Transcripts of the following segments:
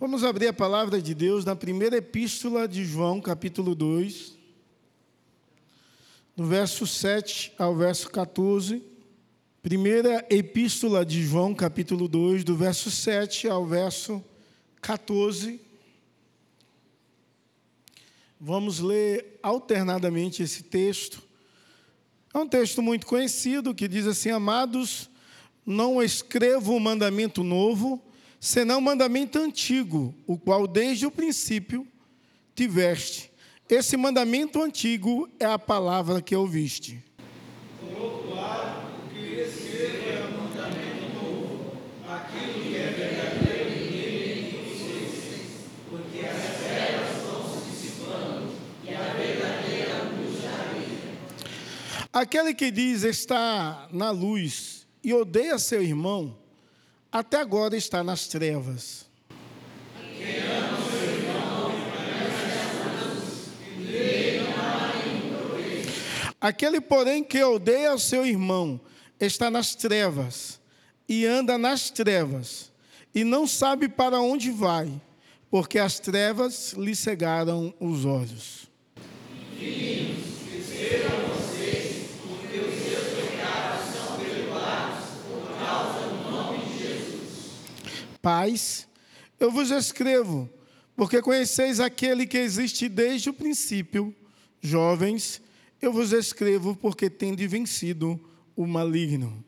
Vamos abrir a palavra de Deus na primeira epístola de João, capítulo 2, do verso 7 ao verso 14. Primeira epístola de João, capítulo 2, do verso 7 ao verso 14. Vamos ler alternadamente esse texto. É um texto muito conhecido que diz assim: Amados, não escrevo um mandamento novo, senão um mandamento antigo, o qual desde o princípio tiveste. Esse mandamento antigo é a palavra que ouviste. Por outro lado, o que escrevo é mandamento novo, aquilo que é verdadeiro vocês, porque as trevas estão se dissipando e a verdadeira luz já Aquele que diz está na luz e odeia seu irmão, até agora está nas trevas. Aquele, porém, que odeia o seu irmão, está nas trevas, e anda nas trevas, e não sabe para onde vai, porque as trevas lhe cegaram os olhos. Filhinhos, vocês, porque os seus pecados são perdoados por causa do nome de Jesus. Pais, eu vos escrevo, porque conheceis aquele que existe desde o princípio. Jovens, eu vos escrevo porque tende vencido o maligno.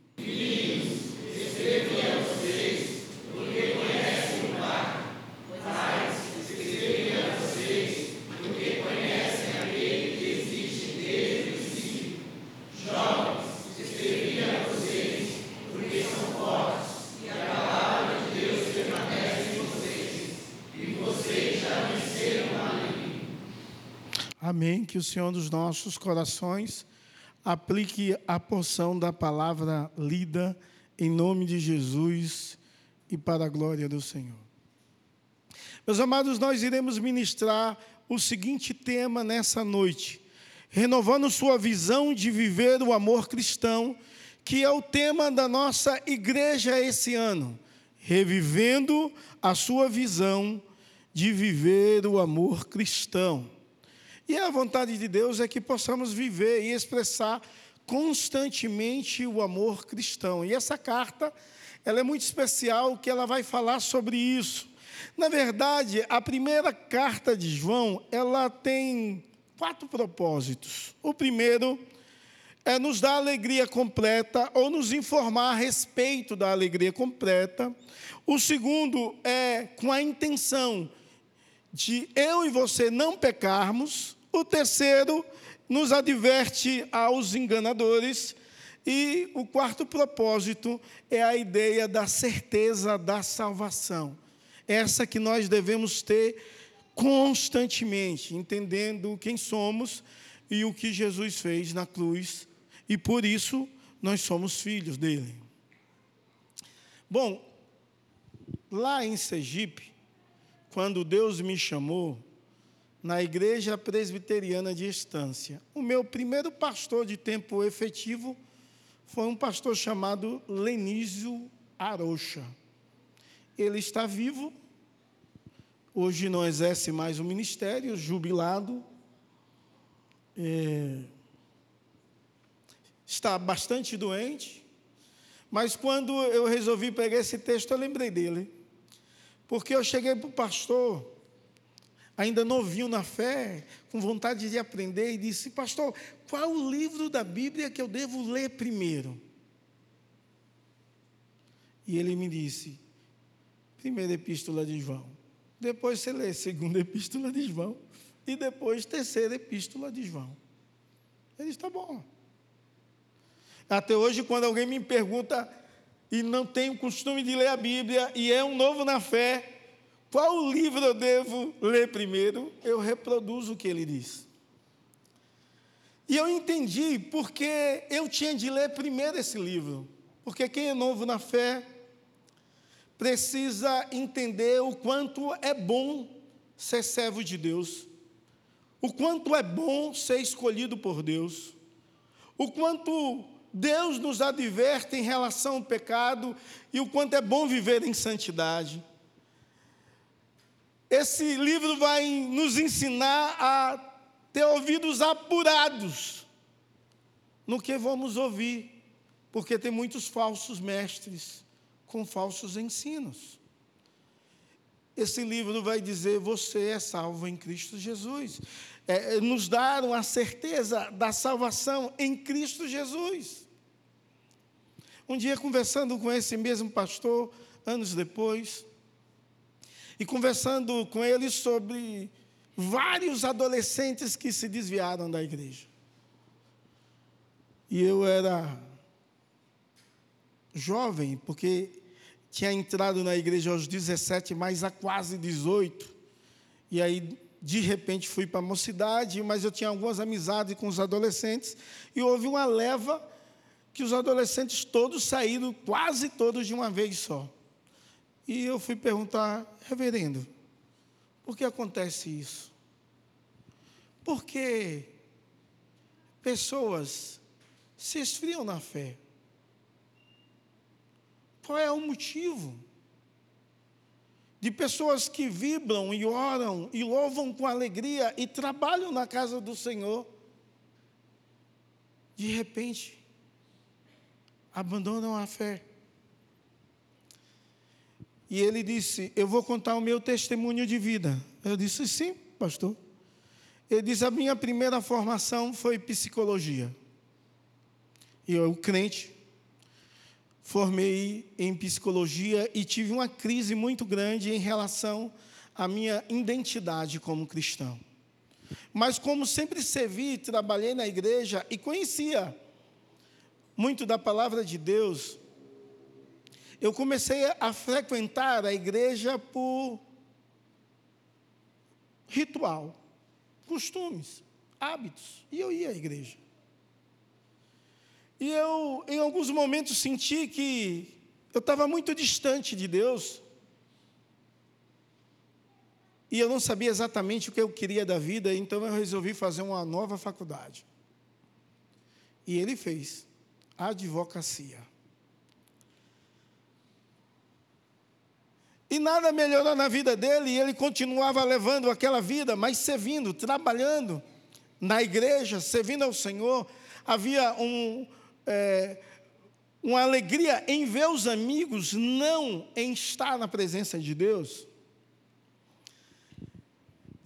Amém. Que o Senhor dos nossos corações aplique a porção da palavra lida em nome de Jesus e para a glória do Senhor. Meus amados, nós iremos ministrar o seguinte tema nessa noite, renovando sua visão de viver o amor cristão, que é o tema da nossa igreja esse ano, revivendo a sua visão de viver o amor cristão. E a vontade de Deus é que possamos viver e expressar constantemente o amor cristão. E essa carta, ela é muito especial, que ela vai falar sobre isso. Na verdade, a primeira carta de João, ela tem quatro propósitos. O primeiro é nos dar alegria completa ou nos informar a respeito da alegria completa. O segundo é com a intenção de eu e você não pecarmos. O terceiro nos adverte aos enganadores. E o quarto propósito é a ideia da certeza da salvação. Essa que nós devemos ter constantemente, entendendo quem somos e o que Jesus fez na cruz, e por isso nós somos filhos dele. Bom, lá em Sergipe, quando Deus me chamou na igreja presbiteriana de Estância. O meu primeiro pastor de tempo efetivo foi um pastor chamado Lenísio Arocha. Ele está vivo, hoje não exerce mais o ministério, jubilado, é, está bastante doente, mas quando eu resolvi pegar esse texto, eu lembrei dele. Porque eu cheguei para o pastor, ainda novinho na fé, com vontade de aprender, e disse: Pastor, qual o livro da Bíblia que eu devo ler primeiro? E ele me disse: Primeira Epístola de João. Depois você lê Segunda Epístola de João. E depois Terceira Epístola de João. Ele está bom. Até hoje, quando alguém me pergunta e não tem o costume de ler a Bíblia e é um novo na fé, qual livro eu devo ler primeiro? Eu reproduzo o que ele diz. E eu entendi porque eu tinha de ler primeiro esse livro. Porque quem é novo na fé precisa entender o quanto é bom ser servo de Deus, o quanto é bom ser escolhido por Deus, o quanto Deus nos adverte em relação ao pecado e o quanto é bom viver em santidade. esse livro vai nos ensinar a ter ouvidos apurados no que vamos ouvir, porque tem muitos falsos mestres com falsos ensinos. Esse livro vai dizer: você é salvo em Cristo Jesus. É, é nos dar a certeza da salvação em Cristo Jesus. Um dia, conversando com esse mesmo pastor, anos depois, e conversando com ele sobre vários adolescentes que se desviaram da igreja. E eu era jovem, porque tinha entrado na igreja aos 17, mas há quase 18. E aí, de repente, fui para a mocidade, mas eu tinha algumas amizades com os adolescentes, e houve uma leva que os adolescentes todos saíram, quase todos de uma vez só. E eu fui perguntar, reverendo, por que acontece isso? Porque pessoas se esfriam na fé. Qual é o motivo? De pessoas que vibram e oram e louvam com alegria e trabalham na casa do Senhor, de repente, abandonam a fé. E ele disse: Eu vou contar o meu testemunho de vida. Eu disse: Sim, pastor. Ele disse: A minha primeira formação foi psicologia. E eu, crente, formei em psicologia e tive uma crise muito grande em relação à minha identidade como cristão. Mas, como sempre servi, trabalhei na igreja e conhecia muito da palavra de Deus, eu comecei a frequentar a igreja por ritual, costumes, hábitos, e eu ia à igreja. E eu, em alguns momentos, senti que eu estava muito distante de Deus. E eu não sabia exatamente o que eu queria da vida, então eu resolvi fazer uma nova faculdade. E ele fez advocacia. E nada melhorou na vida dele, e ele continuava levando aquela vida, mas servindo, trabalhando na igreja, servindo ao Senhor. Havia um, é, uma alegria em ver os amigos, não em estar na presença de Deus.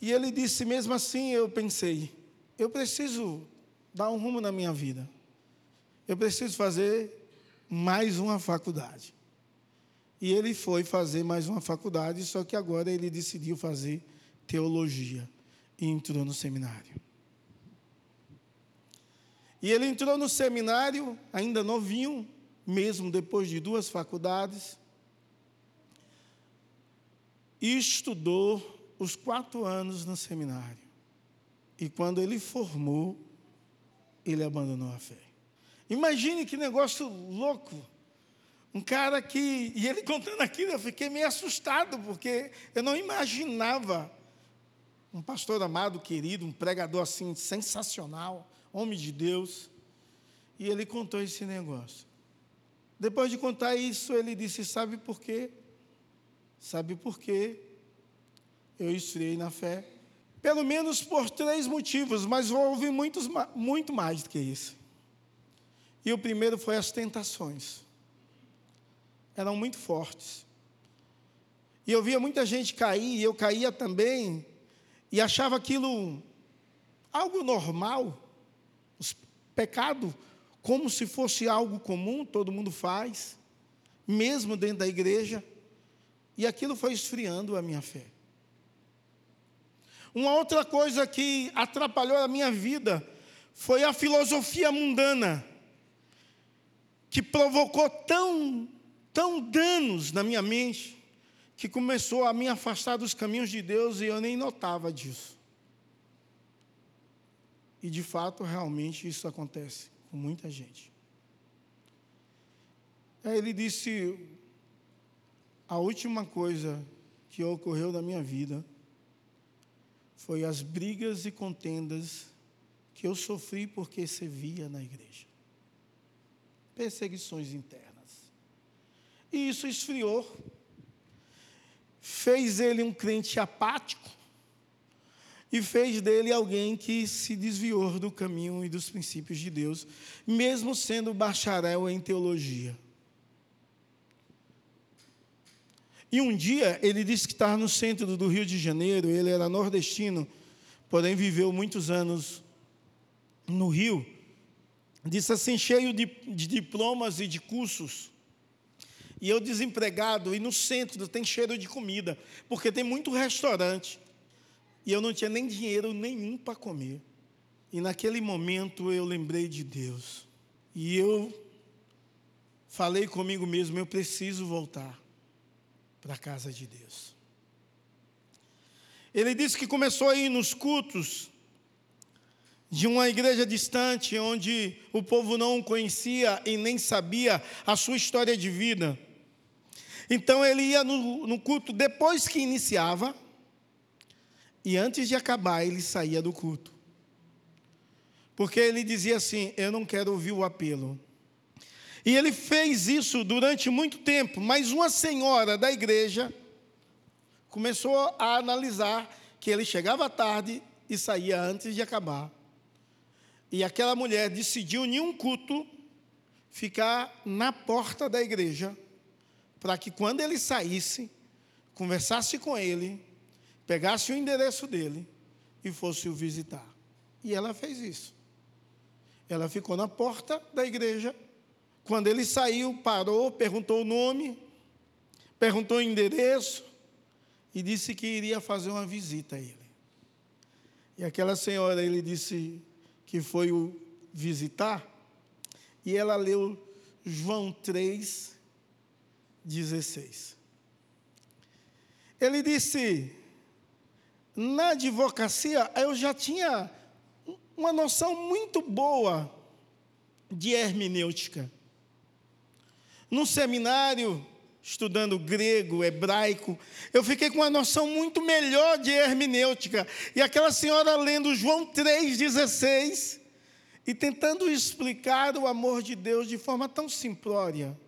E ele disse: mesmo assim, eu pensei, eu preciso dar um rumo na minha vida, eu preciso fazer mais uma faculdade. E ele foi fazer mais uma faculdade, só que agora ele decidiu fazer teologia e entrou no seminário. E ele entrou no seminário, ainda novinho, mesmo depois de duas faculdades, e estudou os quatro anos no seminário. E quando ele formou, ele abandonou a fé. Imagine que negócio louco. Um cara que, e ele contando aquilo, eu fiquei meio assustado, porque eu não imaginava um pastor amado, querido, um pregador assim sensacional, homem de Deus. E ele contou esse negócio. Depois de contar isso, ele disse: Sabe por quê? Sabe por quê? Eu esfriei na fé. Pelo menos por três motivos, mas houve muitos, muito mais do que isso. E o primeiro foi as tentações eram muito fortes. E eu via muita gente cair, e eu caía também, e achava aquilo algo normal, pecado, como se fosse algo comum, todo mundo faz, mesmo dentro da igreja, e aquilo foi esfriando a minha fé. Uma outra coisa que atrapalhou a minha vida foi a filosofia mundana, que provocou tão tão danos na minha mente que começou a me afastar dos caminhos de Deus e eu nem notava disso. E de fato, realmente isso acontece com muita gente. Aí ele disse: a última coisa que ocorreu na minha vida foi as brigas e contendas que eu sofri porque servia na igreja. Perseguições internas. E isso esfriou. fez ele um crente apático e fez dele alguém que se desviou do caminho e dos princípios de Deus, mesmo sendo bacharel em teologia. E um dia ele disse que estava no centro do Rio de Janeiro, ele era nordestino, porém viveu muitos anos no Rio. Disse assim, cheio de, de diplomas e de cursos. E eu desempregado, e no centro tem cheiro de comida, porque tem muito restaurante. E eu não tinha nem dinheiro nenhum para comer. E naquele momento eu lembrei de Deus. E eu falei comigo mesmo: eu preciso voltar para a casa de Deus. Ele disse que começou a ir nos cultos de uma igreja distante, onde o povo não conhecia e nem sabia a sua história de vida. Então ele ia no, no culto depois que iniciava, e antes de acabar, ele saía do culto. Porque ele dizia assim: Eu não quero ouvir o apelo. E ele fez isso durante muito tempo, mas uma senhora da igreja começou a analisar que ele chegava tarde e saía antes de acabar. E aquela mulher decidiu, em um culto, ficar na porta da igreja, para que quando ele saísse, conversasse com ele, pegasse o endereço dele e fosse o visitar. E ela fez isso. Ela ficou na porta da igreja. Quando ele saiu, parou, perguntou o nome, perguntou o endereço e disse que iria fazer uma visita a ele. E aquela senhora, ele disse: que foi o visitar, e ela leu João 3, 16. Ele disse: na advocacia eu já tinha uma noção muito boa de hermenêutica. No seminário, estudando grego, hebraico, eu fiquei com uma noção muito melhor de hermenêutica. E aquela senhora lendo João 3,16 e tentando explicar o amor de Deus de forma tão simplória,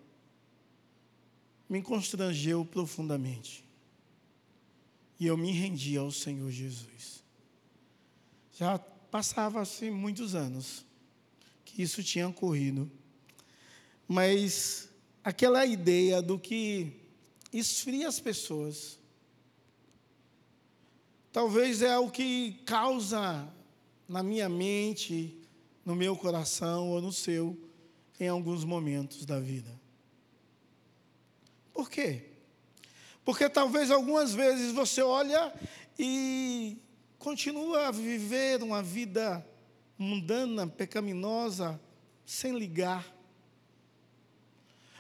me constrangeu profundamente. E eu me rendi ao Senhor Jesus. Já passava assim muitos anos que isso tinha ocorrido. Mas aquela ideia do que esfria as pessoas. Talvez é o que causa na minha mente, no meu coração ou no seu, em alguns momentos da vida. Por quê? Porque talvez algumas vezes você olha e continua a viver uma vida mundana, pecaminosa, sem ligar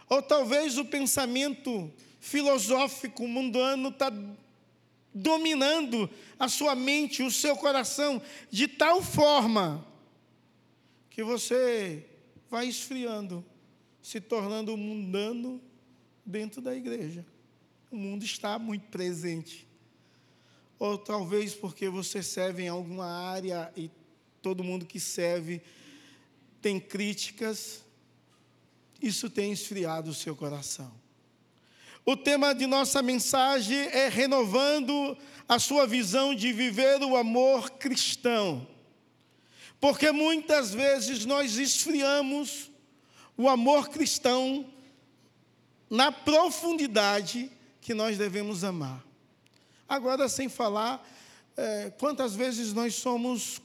ou talvez o pensamento filosófico mundano está dominando a sua mente, o seu coração, de tal forma que você vai esfriando, se tornando mundano dentro da igreja. O mundo está muito presente. Ou talvez porque você serve em alguma área e todo mundo que serve tem críticas isso tem esfriado o seu coração. O tema de nossa mensagem é renovando a sua visão de viver o amor cristão. Porque muitas vezes nós esfriamos o amor cristão na profundidade que nós devemos amar. Agora, sem falar, é, quantas vezes nós somos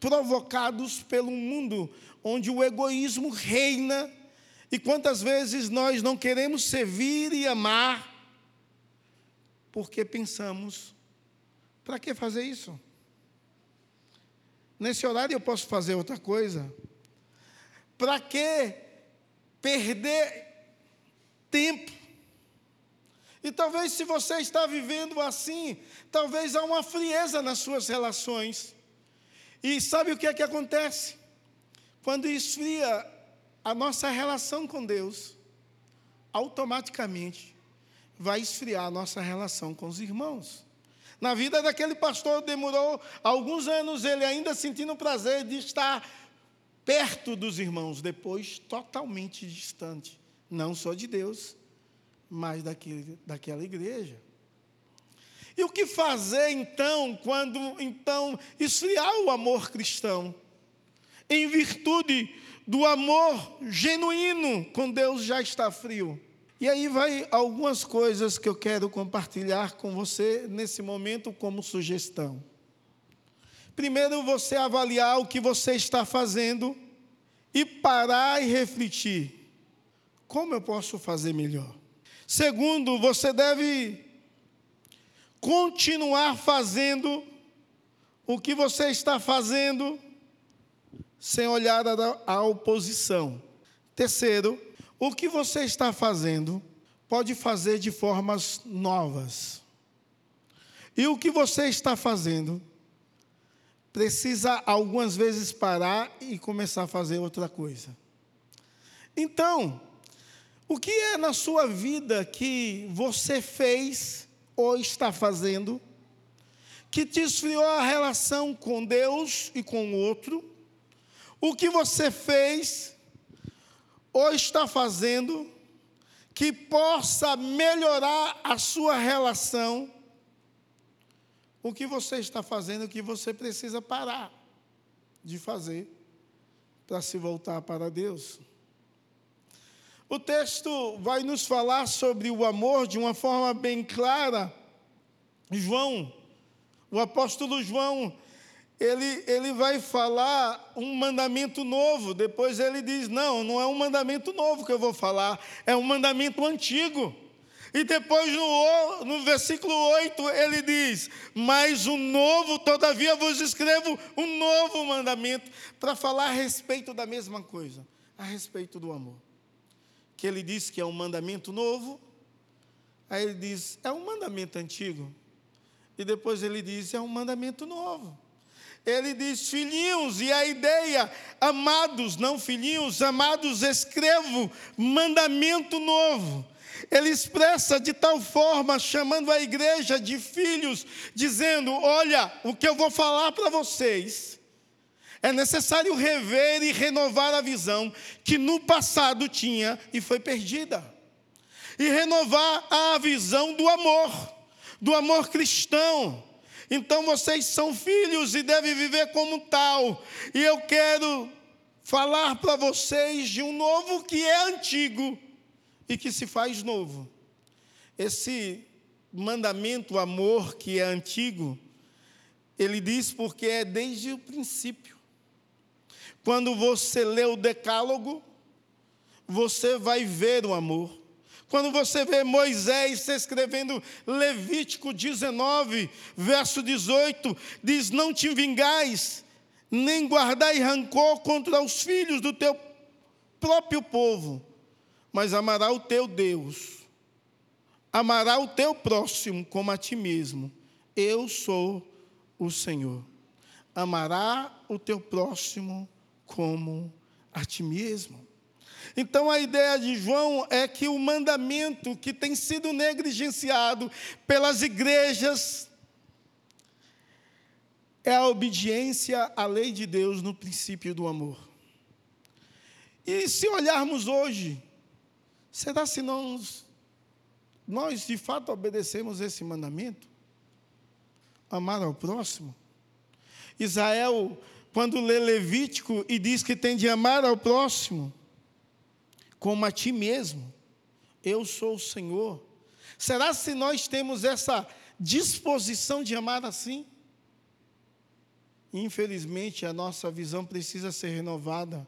provocados pelo mundo onde o egoísmo reina e quantas vezes nós não queremos servir e amar porque pensamos: para que fazer isso? Nesse horário eu posso fazer outra coisa. Para que perder tempo? E talvez se você está vivendo assim, talvez há uma frieza nas suas relações. E sabe o que é que acontece? Quando esfria a nossa relação com Deus automaticamente vai esfriar a nossa relação com os irmãos. Na vida daquele pastor demorou alguns anos ele ainda sentindo o prazer de estar perto dos irmãos, depois totalmente distante, não só de Deus, mas daquele, daquela igreja. E o que fazer então quando então esfriar o amor cristão? Em virtude do amor genuíno com Deus já está frio. E aí vai algumas coisas que eu quero compartilhar com você nesse momento como sugestão. Primeiro, você avaliar o que você está fazendo e parar e refletir: como eu posso fazer melhor? Segundo, você deve continuar fazendo o que você está fazendo sem olhar a oposição. Terceiro, o que você está fazendo pode fazer de formas novas. E o que você está fazendo precisa algumas vezes parar e começar a fazer outra coisa. Então, o que é na sua vida que você fez ou está fazendo que te esfriou a relação com Deus e com o outro? O que você fez ou está fazendo que possa melhorar a sua relação o que você está fazendo que você precisa parar de fazer para se voltar para Deus. O texto vai nos falar sobre o amor de uma forma bem clara. João, o apóstolo João, ele, ele vai falar um mandamento novo. Depois ele diz: Não, não é um mandamento novo que eu vou falar, é um mandamento antigo. E depois no, no versículo 8 ele diz: Mas o novo, todavia vos escrevo um novo mandamento, para falar a respeito da mesma coisa, a respeito do amor. Que ele diz que é um mandamento novo, aí ele diz: É um mandamento antigo. E depois ele diz: É um mandamento novo. Ele diz, filhinhos, e a ideia, amados, não filhinhos, amados, escrevo mandamento novo ele expressa de tal forma, chamando a igreja de filhos, dizendo: Olha, o que eu vou falar para vocês. É necessário rever e renovar a visão que no passado tinha e foi perdida. E renovar a visão do amor, do amor cristão. Então vocês são filhos e devem viver como tal. E eu quero falar para vocês de um novo que é antigo e que se faz novo. Esse mandamento, amor, que é antigo, ele diz porque é desde o princípio. Quando você lê o Decálogo, você vai ver o amor. Quando você vê Moisés escrevendo Levítico 19, verso 18, diz: Não te vingais, nem guardai rancor contra os filhos do teu próprio povo mas amará o teu Deus, amará o teu próximo como a ti mesmo. Eu sou o Senhor. Amará o teu próximo como a ti mesmo. Então a ideia de João é que o mandamento que tem sido negligenciado pelas igrejas é a obediência à lei de Deus no princípio do amor. E se olharmos hoje, Será se nós, nós de fato obedecemos esse mandamento? Amar ao próximo? Israel, quando lê Levítico e diz que tem de amar ao próximo, como a ti mesmo, eu sou o Senhor. Será se nós temos essa disposição de amar assim? Infelizmente, a nossa visão precisa ser renovada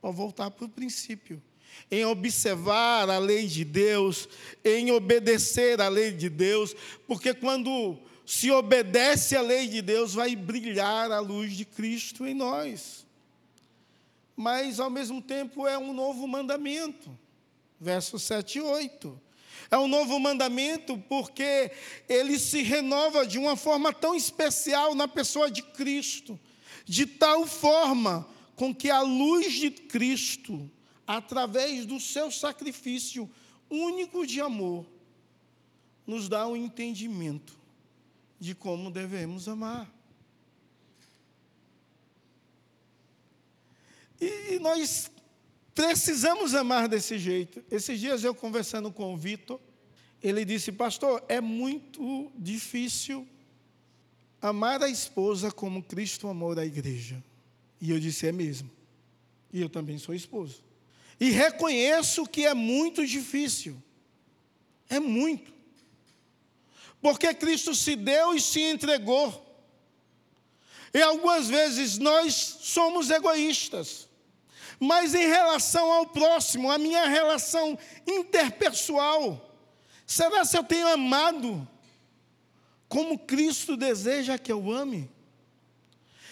para voltar para o princípio em observar a lei de Deus, em obedecer a lei de Deus, porque quando se obedece à lei de Deus, vai brilhar a luz de Cristo em nós. Mas, ao mesmo tempo, é um novo mandamento. Versos 7 e 8. É um novo mandamento porque ele se renova de uma forma tão especial na pessoa de Cristo, de tal forma com que a luz de Cristo através do seu sacrifício único de amor, nos dá um entendimento de como devemos amar. E nós precisamos amar desse jeito. Esses dias eu conversando com o Vitor, Ele disse, pastor, é muito difícil amar a esposa como Cristo amou a igreja. E eu disse, é mesmo. E eu também sou esposo. E reconheço que é muito difícil. É muito. Porque Cristo se deu e se entregou. E algumas vezes nós somos egoístas. Mas em relação ao próximo, a minha relação interpessoal, será se eu tenho amado como Cristo deseja que eu ame?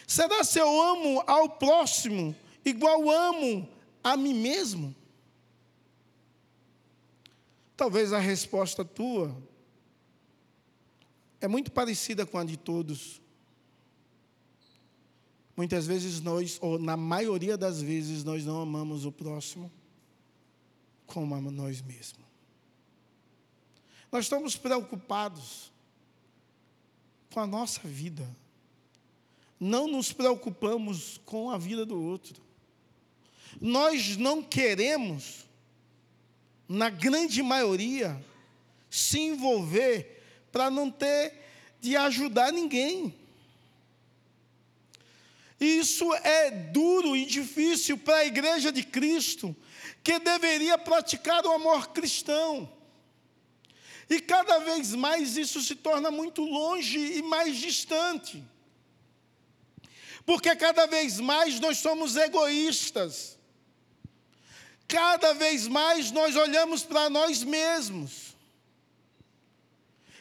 Será se eu amo ao próximo igual amo a mim mesmo? Talvez a resposta tua é muito parecida com a de todos. Muitas vezes nós, ou na maioria das vezes, nós não amamos o próximo como amamos nós mesmos. Nós estamos preocupados com a nossa vida. Não nos preocupamos com a vida do outro. Nós não queremos, na grande maioria, se envolver para não ter de ajudar ninguém. Isso é duro e difícil para a igreja de Cristo, que deveria praticar o amor cristão. E cada vez mais isso se torna muito longe e mais distante. Porque cada vez mais nós somos egoístas. Cada vez mais nós olhamos para nós mesmos.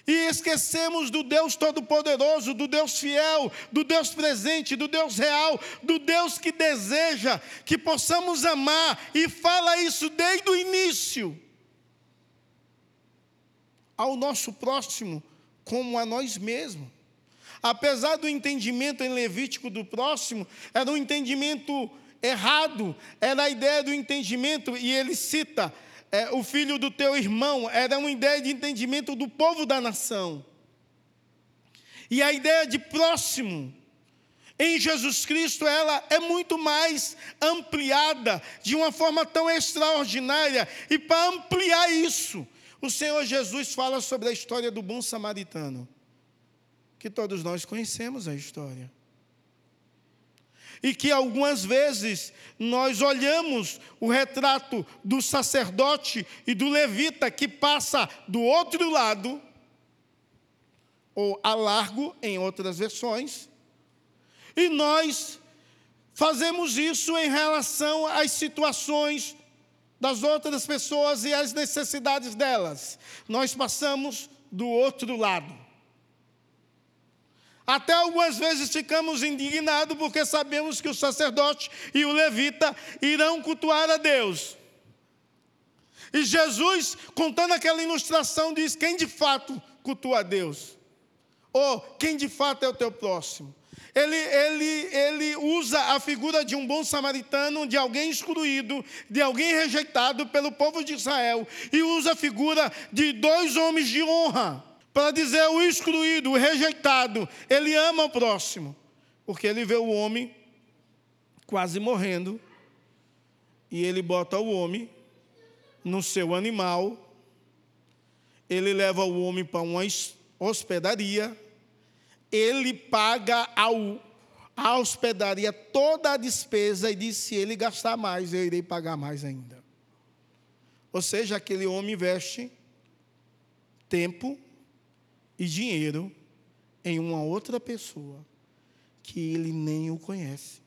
E esquecemos do Deus Todo-Poderoso, do Deus fiel, do Deus presente, do Deus real, do Deus que deseja que possamos amar, e fala isso desde o início, ao nosso próximo, como a nós mesmos. Apesar do entendimento em Levítico do próximo, era um entendimento errado, era a ideia do entendimento, e ele cita é, o filho do teu irmão, era uma ideia de entendimento do povo da nação. E a ideia de próximo, em Jesus Cristo, ela é muito mais ampliada, de uma forma tão extraordinária. E para ampliar isso, o Senhor Jesus fala sobre a história do bom samaritano, que todos nós conhecemos a história e que algumas vezes nós olhamos o retrato do sacerdote e do levita que passa do outro lado, ou a largo em outras versões, e nós fazemos isso em relação às situações das outras pessoas e às necessidades delas. Nós passamos do outro lado. Até algumas vezes ficamos indignados porque sabemos que o sacerdote e o levita irão cultuar a Deus. E Jesus, contando aquela ilustração, diz: quem de fato cultua a Deus? Ou quem de fato é o teu próximo? Ele, ele, ele usa a figura de um bom samaritano, de alguém excluído, de alguém rejeitado pelo povo de Israel, e usa a figura de dois homens de honra para dizer o excluído, o rejeitado, ele ama o próximo, porque ele vê o homem quase morrendo e ele bota o homem no seu animal, ele leva o homem para uma hospedaria, ele paga ao, a hospedaria toda a despesa e diz: se ele gastar mais, eu irei pagar mais ainda. Ou seja, aquele homem investe tempo, e dinheiro em uma outra pessoa que ele nem o conhece.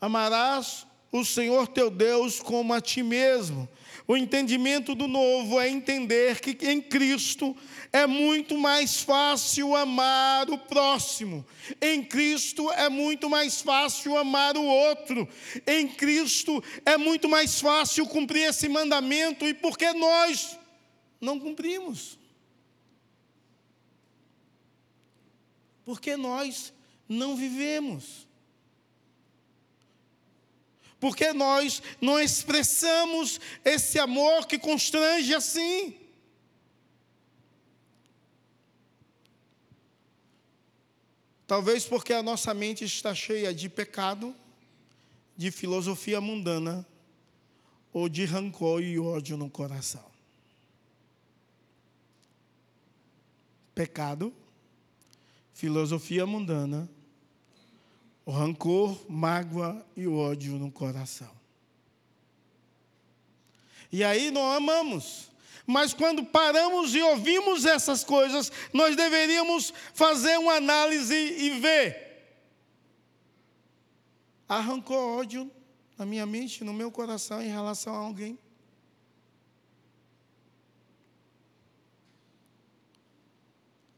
Amarás o Senhor teu Deus como a ti mesmo. O entendimento do novo é entender que em Cristo é muito mais fácil amar o próximo. Em Cristo é muito mais fácil amar o outro. Em Cristo é muito mais fácil cumprir esse mandamento e porque nós não cumprimos. Porque nós não vivemos. Porque nós não expressamos esse amor que constrange assim. Talvez porque a nossa mente está cheia de pecado, de filosofia mundana ou de rancor e ódio no coração. pecado, filosofia mundana, o rancor, mágoa e o ódio no coração. E aí não amamos. Mas quando paramos e ouvimos essas coisas, nós deveríamos fazer uma análise e ver. Arrancou ódio na minha mente, no meu coração em relação a alguém?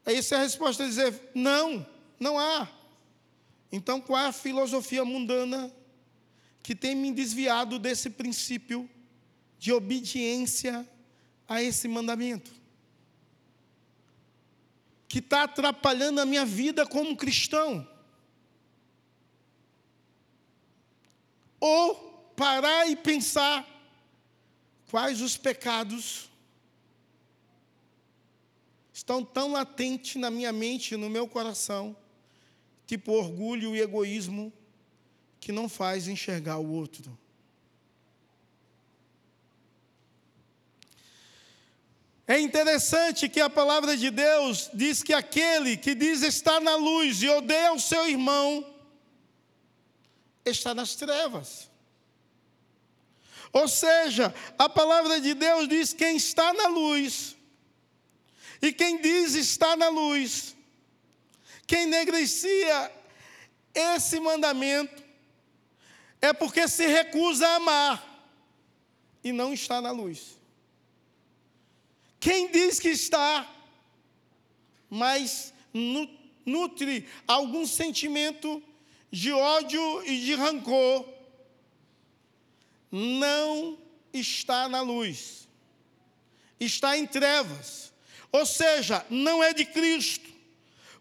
Essa é a resposta é dizer: não, não há. Então, qual é a filosofia mundana que tem me desviado desse princípio de obediência a esse mandamento? Que está atrapalhando a minha vida como cristão? Ou parar e pensar quais os pecados estão tão latentes na minha mente, no meu coração, tipo orgulho e egoísmo, que não faz enxergar o outro. É interessante que a palavra de Deus diz que aquele que diz estar na luz e odeia o seu irmão, está nas trevas. Ou seja, a palavra de Deus diz: quem está na luz, e quem diz está na luz, quem negligencia esse mandamento, é porque se recusa a amar e não está na luz. Quem diz que está, mas nutre algum sentimento de ódio e de rancor, não está na luz, está em trevas, ou seja, não é de Cristo,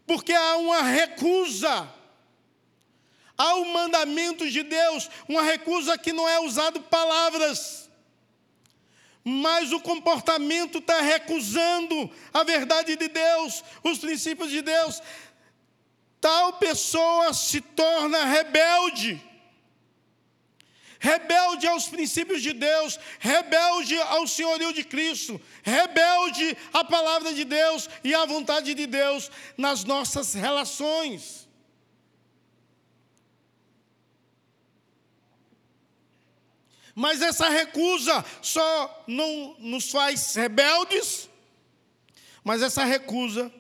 porque há uma recusa. Ao mandamento de Deus, uma recusa que não é usado palavras, mas o comportamento está recusando a verdade de Deus, os princípios de Deus. Tal pessoa se torna rebelde rebelde aos princípios de Deus, rebelde ao senhorio de Cristo, rebelde à palavra de Deus e à vontade de Deus nas nossas relações. Mas essa recusa só não nos faz rebeldes, mas essa recusa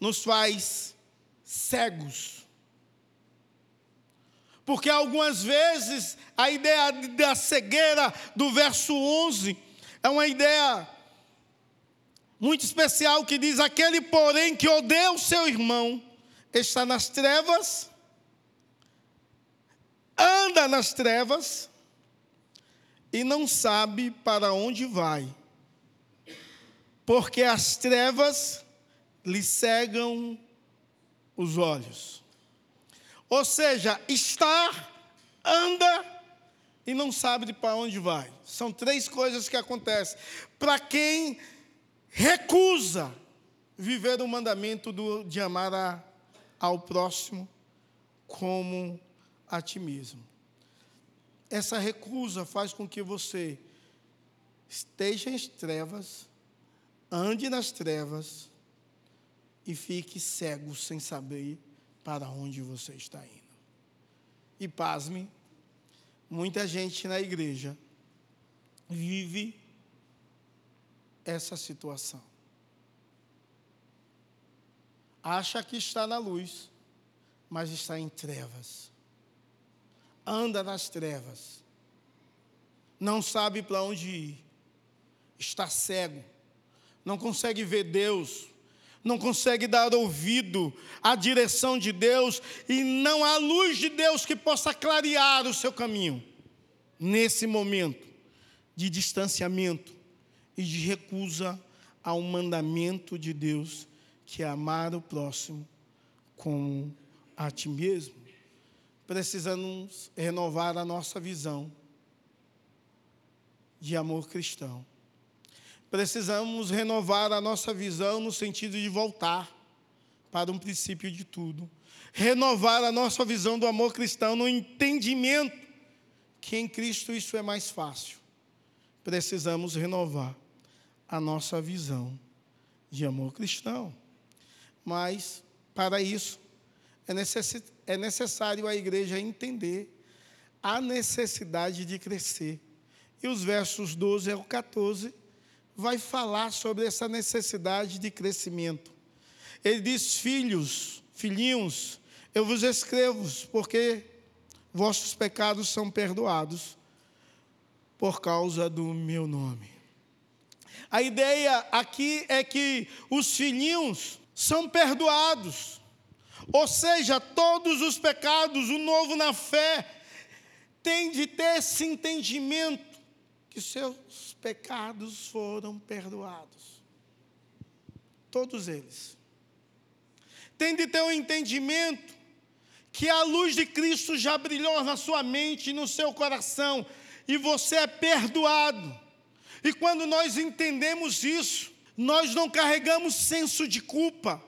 nos faz cegos porque algumas vezes a ideia da cegueira do verso 11 é uma ideia muito especial que diz: aquele, porém, que odeia o seu irmão, está nas trevas, anda nas trevas e não sabe para onde vai, porque as trevas lhe cegam os olhos. Ou seja, estar, anda e não sabe de para onde vai. São três coisas que acontecem. Para quem recusa viver o mandamento do, de amar a, ao próximo como a ti mesmo. Essa recusa faz com que você esteja em trevas, ande nas trevas e fique cego sem saber para onde você está indo. E pasme, muita gente na igreja vive essa situação. Acha que está na luz, mas está em trevas. Anda nas trevas. Não sabe para onde ir. Está cego. Não consegue ver Deus não consegue dar ouvido à direção de Deus e não há luz de Deus que possa clarear o seu caminho nesse momento de distanciamento e de recusa ao mandamento de Deus, que é amar o próximo como a ti mesmo. Precisamos renovar a nossa visão de amor cristão precisamos renovar a nossa visão no sentido de voltar para um princípio de tudo. Renovar a nossa visão do amor cristão no entendimento que em Cristo isso é mais fácil. Precisamos renovar a nossa visão de amor cristão. Mas, para isso, é, é necessário a igreja entender a necessidade de crescer. E os versos 12 ao 14 vai falar sobre essa necessidade de crescimento. Ele diz: Filhos, filhinhos, eu vos escrevo, porque vossos pecados são perdoados por causa do meu nome. A ideia aqui é que os filhinhos são perdoados, ou seja, todos os pecados, o novo na fé, tem de ter esse entendimento que seus pecados foram perdoados. Todos eles. Tem de ter um entendimento que a luz de Cristo já brilhou na sua mente e no seu coração, e você é perdoado. E quando nós entendemos isso, nós não carregamos senso de culpa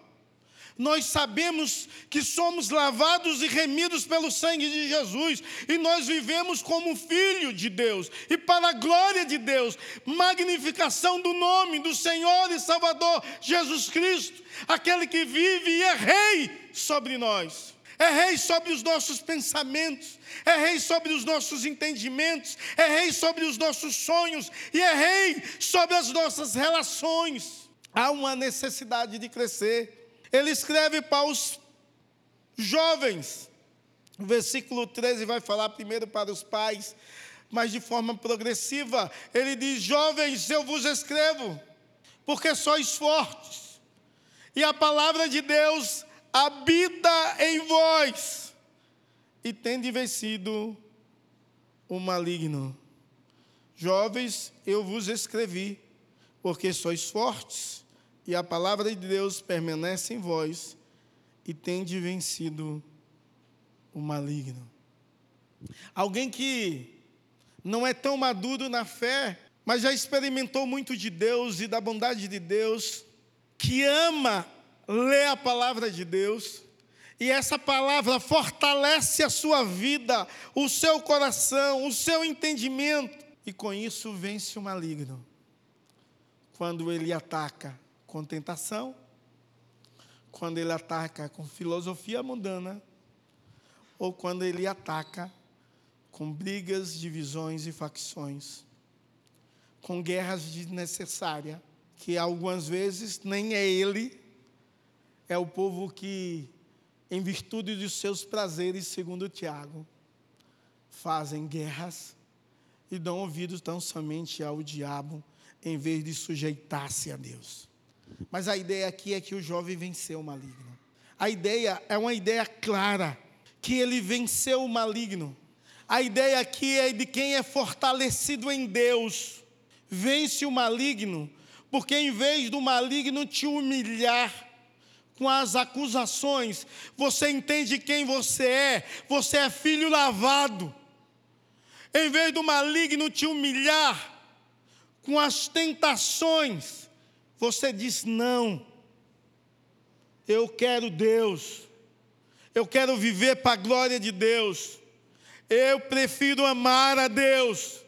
nós sabemos que somos lavados e remidos pelo sangue de Jesus, e nós vivemos como filho de Deus, e para a glória de Deus, magnificação do nome do Senhor e Salvador Jesus Cristo, aquele que vive e é rei sobre nós. É rei sobre os nossos pensamentos, é rei sobre os nossos entendimentos, é rei sobre os nossos sonhos e é rei sobre as nossas relações. Há uma necessidade de crescer. Ele escreve para os jovens. O versículo 13 vai falar primeiro para os pais, mas de forma progressiva. Ele diz: Jovens, eu vos escrevo, porque sois fortes, e a palavra de Deus habita em vós, e tende vencido o maligno. Jovens, eu vos escrevi, porque sois fortes, e a palavra de Deus permanece em vós e tende vencido o maligno. Alguém que não é tão maduro na fé, mas já experimentou muito de Deus e da bondade de Deus, que ama ler a palavra de Deus, e essa palavra fortalece a sua vida, o seu coração, o seu entendimento, e com isso vence o maligno. Quando ele ataca com tentação, quando ele ataca com filosofia mundana, ou quando ele ataca com brigas, divisões e facções, com guerras desnecessárias, que algumas vezes nem é ele, é o povo que, em virtude dos seus prazeres, segundo Tiago, fazem guerras e dão ouvidos tão somente ao diabo, em vez de sujeitar-se a Deus. Mas a ideia aqui é que o jovem venceu o maligno. A ideia é uma ideia clara, que ele venceu o maligno. A ideia aqui é de quem é fortalecido em Deus, vence o maligno, porque em vez do maligno te humilhar com as acusações, você entende quem você é, você é filho lavado. Em vez do maligno te humilhar com as tentações, você diz não. Eu quero Deus. Eu quero viver para a glória de Deus. Eu prefiro amar a Deus.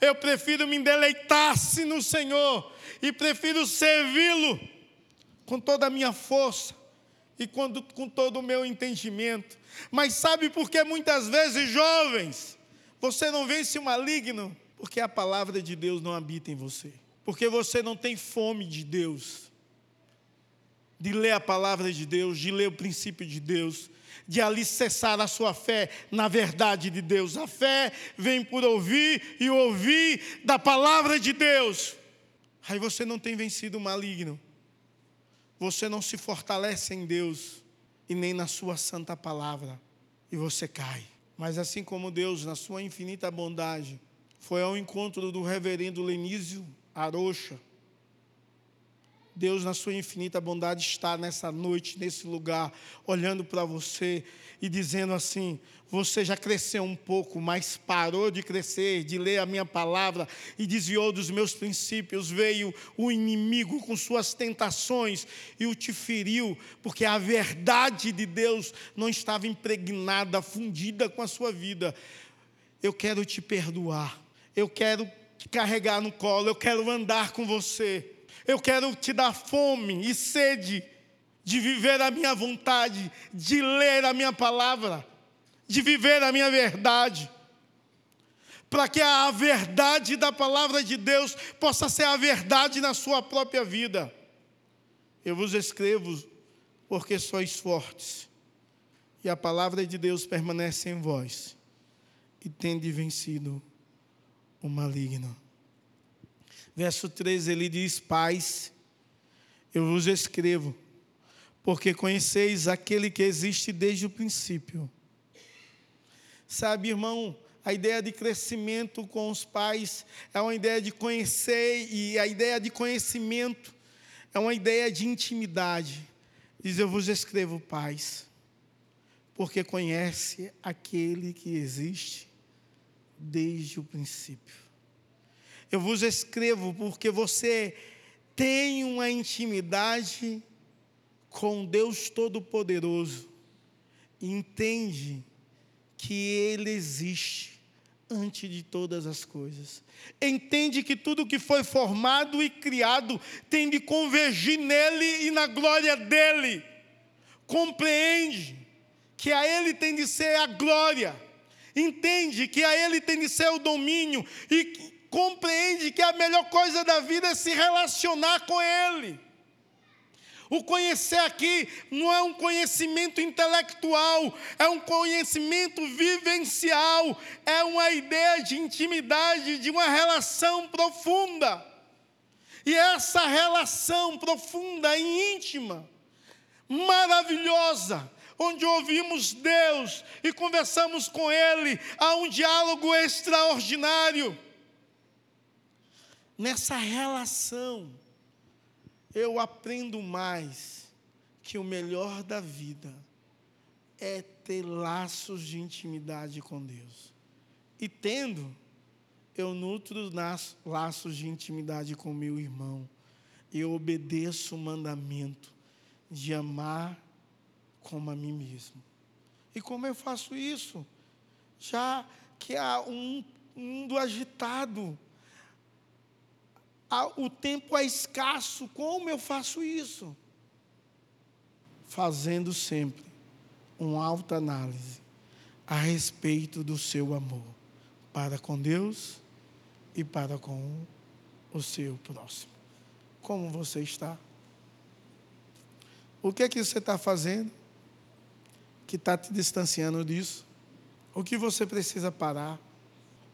Eu prefiro me deleitar-se no Senhor. E prefiro servi-lo com toda a minha força e com, com todo o meu entendimento. Mas sabe por que muitas vezes, jovens, você não vence o maligno? Porque a palavra de Deus não habita em você porque você não tem fome de Deus, de ler a palavra de Deus, de ler o princípio de Deus, de alicerçar a sua fé na verdade de Deus. A fé vem por ouvir e ouvir da palavra de Deus. Aí você não tem vencido o maligno, você não se fortalece em Deus e nem na Sua santa palavra, e você cai. Mas assim como Deus, na Sua infinita bondade, foi ao encontro do reverendo Lenísio Arocha. Deus, na sua infinita bondade, está nessa noite, nesse lugar, olhando para você e dizendo assim: Você já cresceu um pouco, mas parou de crescer, de ler a minha palavra e desviou dos meus princípios. Veio o inimigo com suas tentações e o te feriu, porque a verdade de Deus não estava impregnada, fundida com a sua vida. Eu quero te perdoar, eu quero carregar no colo, eu quero andar com você, eu quero te dar fome e sede de viver a minha vontade, de ler a minha palavra, de viver a minha verdade. Para que a verdade da palavra de Deus possa ser a verdade na sua própria vida. Eu vos escrevo porque sois fortes, e a palavra de Deus permanece em vós, e tende vencido o maligno. Verso 13 ele diz: Pais, eu vos escrevo, porque conheceis aquele que existe desde o princípio. Sabe, irmão, a ideia de crescimento com os pais é uma ideia de conhecer, e a ideia de conhecimento é uma ideia de intimidade. Diz: Eu vos escrevo, pais, porque conhece aquele que existe desde o princípio. Eu vos escrevo porque você tem uma intimidade com Deus Todo-Poderoso entende que Ele existe antes de todas as coisas. Entende que tudo que foi formado e criado tem de convergir nele e na glória dele. Compreende que a Ele tem de ser a glória. Entende que a Ele tem de ser o domínio e compreende que a melhor coisa da vida é se relacionar com Ele. O conhecer aqui não é um conhecimento intelectual, é um conhecimento vivencial, é uma ideia de intimidade, de uma relação profunda. E essa relação profunda e íntima, maravilhosa, onde ouvimos Deus e conversamos com Ele, há um diálogo extraordinário nessa relação, eu aprendo mais que o melhor da vida é ter laços de intimidade com Deus. E tendo, eu nutro laços de intimidade com meu irmão. Eu obedeço o mandamento de amar como a mim mesmo. E como eu faço isso? Já que há um mundo agitado, o tempo é escasso, como eu faço isso? Fazendo sempre uma alta análise a respeito do seu amor para com Deus e para com o seu próximo. Como você está? O que é que você está fazendo que está te distanciando disso? O que você precisa parar?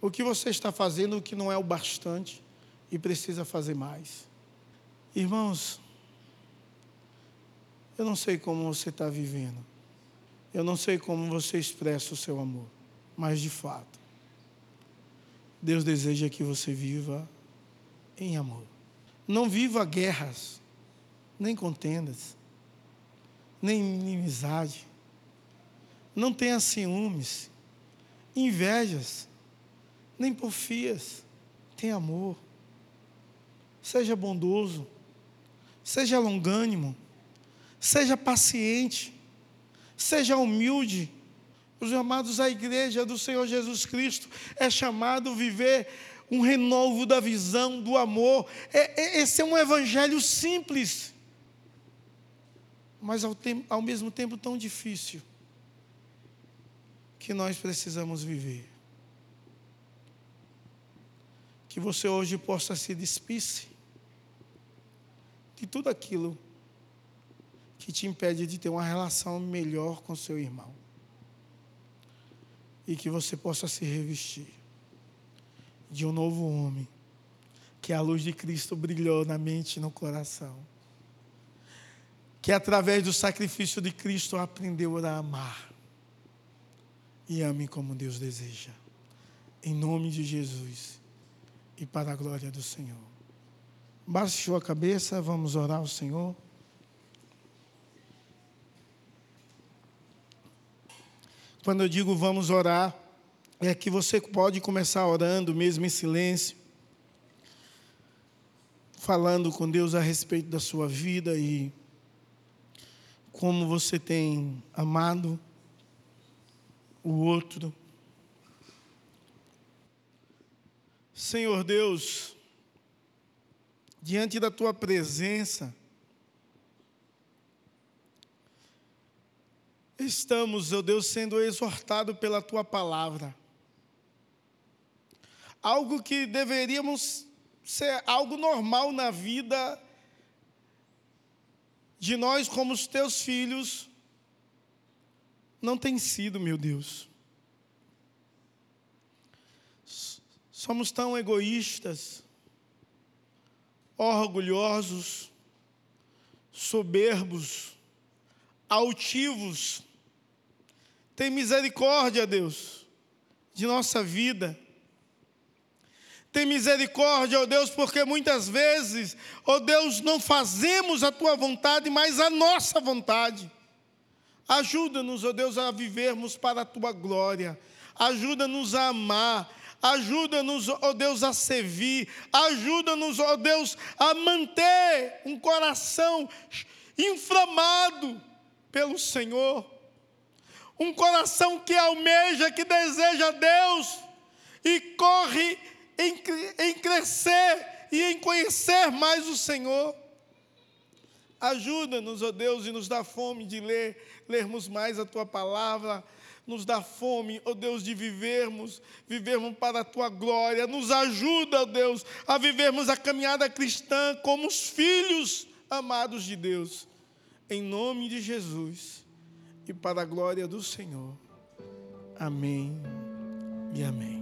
O que você está fazendo que não é o bastante? e precisa fazer mais. Irmãos, eu não sei como você está vivendo, eu não sei como você expressa o seu amor, mas de fato, Deus deseja que você viva em amor. Não viva guerras, nem contendas, nem inimizade. Não tenha ciúmes, invejas, nem porfias. Tenha amor seja bondoso, seja longânimo, seja paciente, seja humilde. Os amados, a igreja do Senhor Jesus Cristo é chamado viver um renovo da visão, do amor. É, é, esse é um evangelho simples, mas ao, ao mesmo tempo tão difícil, que nós precisamos viver. Que você hoje possa se despisse de tudo aquilo que te impede de ter uma relação melhor com seu irmão. E que você possa se revestir de um novo homem, que a luz de Cristo brilhou na mente e no coração. Que através do sacrifício de Cristo aprendeu a amar. E ame como Deus deseja. Em nome de Jesus e para a glória do Senhor. Baixe a cabeça, vamos orar ao Senhor. Quando eu digo vamos orar, é que você pode começar orando mesmo em silêncio, falando com Deus a respeito da sua vida e como você tem amado o outro. Senhor Deus, diante da tua presença, estamos, ó Deus, sendo exortados pela tua palavra. Algo que deveríamos ser algo normal na vida de nós, como os teus filhos, não tem sido, meu Deus. Somos tão egoístas, orgulhosos, soberbos, altivos. Tem misericórdia, Deus, de nossa vida. Tem misericórdia, ó oh Deus, porque muitas vezes, ó oh Deus, não fazemos a tua vontade, mas a nossa vontade. Ajuda-nos, ó oh Deus, a vivermos para a tua glória. Ajuda-nos a amar. Ajuda-nos, ó Deus, a servir. Ajuda-nos, ó Deus, a manter um coração inflamado pelo Senhor. Um coração que almeja, que deseja Deus e corre em, em crescer e em conhecer mais o Senhor. Ajuda-nos, ó Deus, e nos dá fome de ler, lermos mais a tua palavra, nos dá fome, ó Deus, de vivermos, vivermos para a tua glória. Nos ajuda, ó Deus, a vivermos a caminhada cristã como os filhos amados de Deus. Em nome de Jesus e para a glória do Senhor. Amém e amém.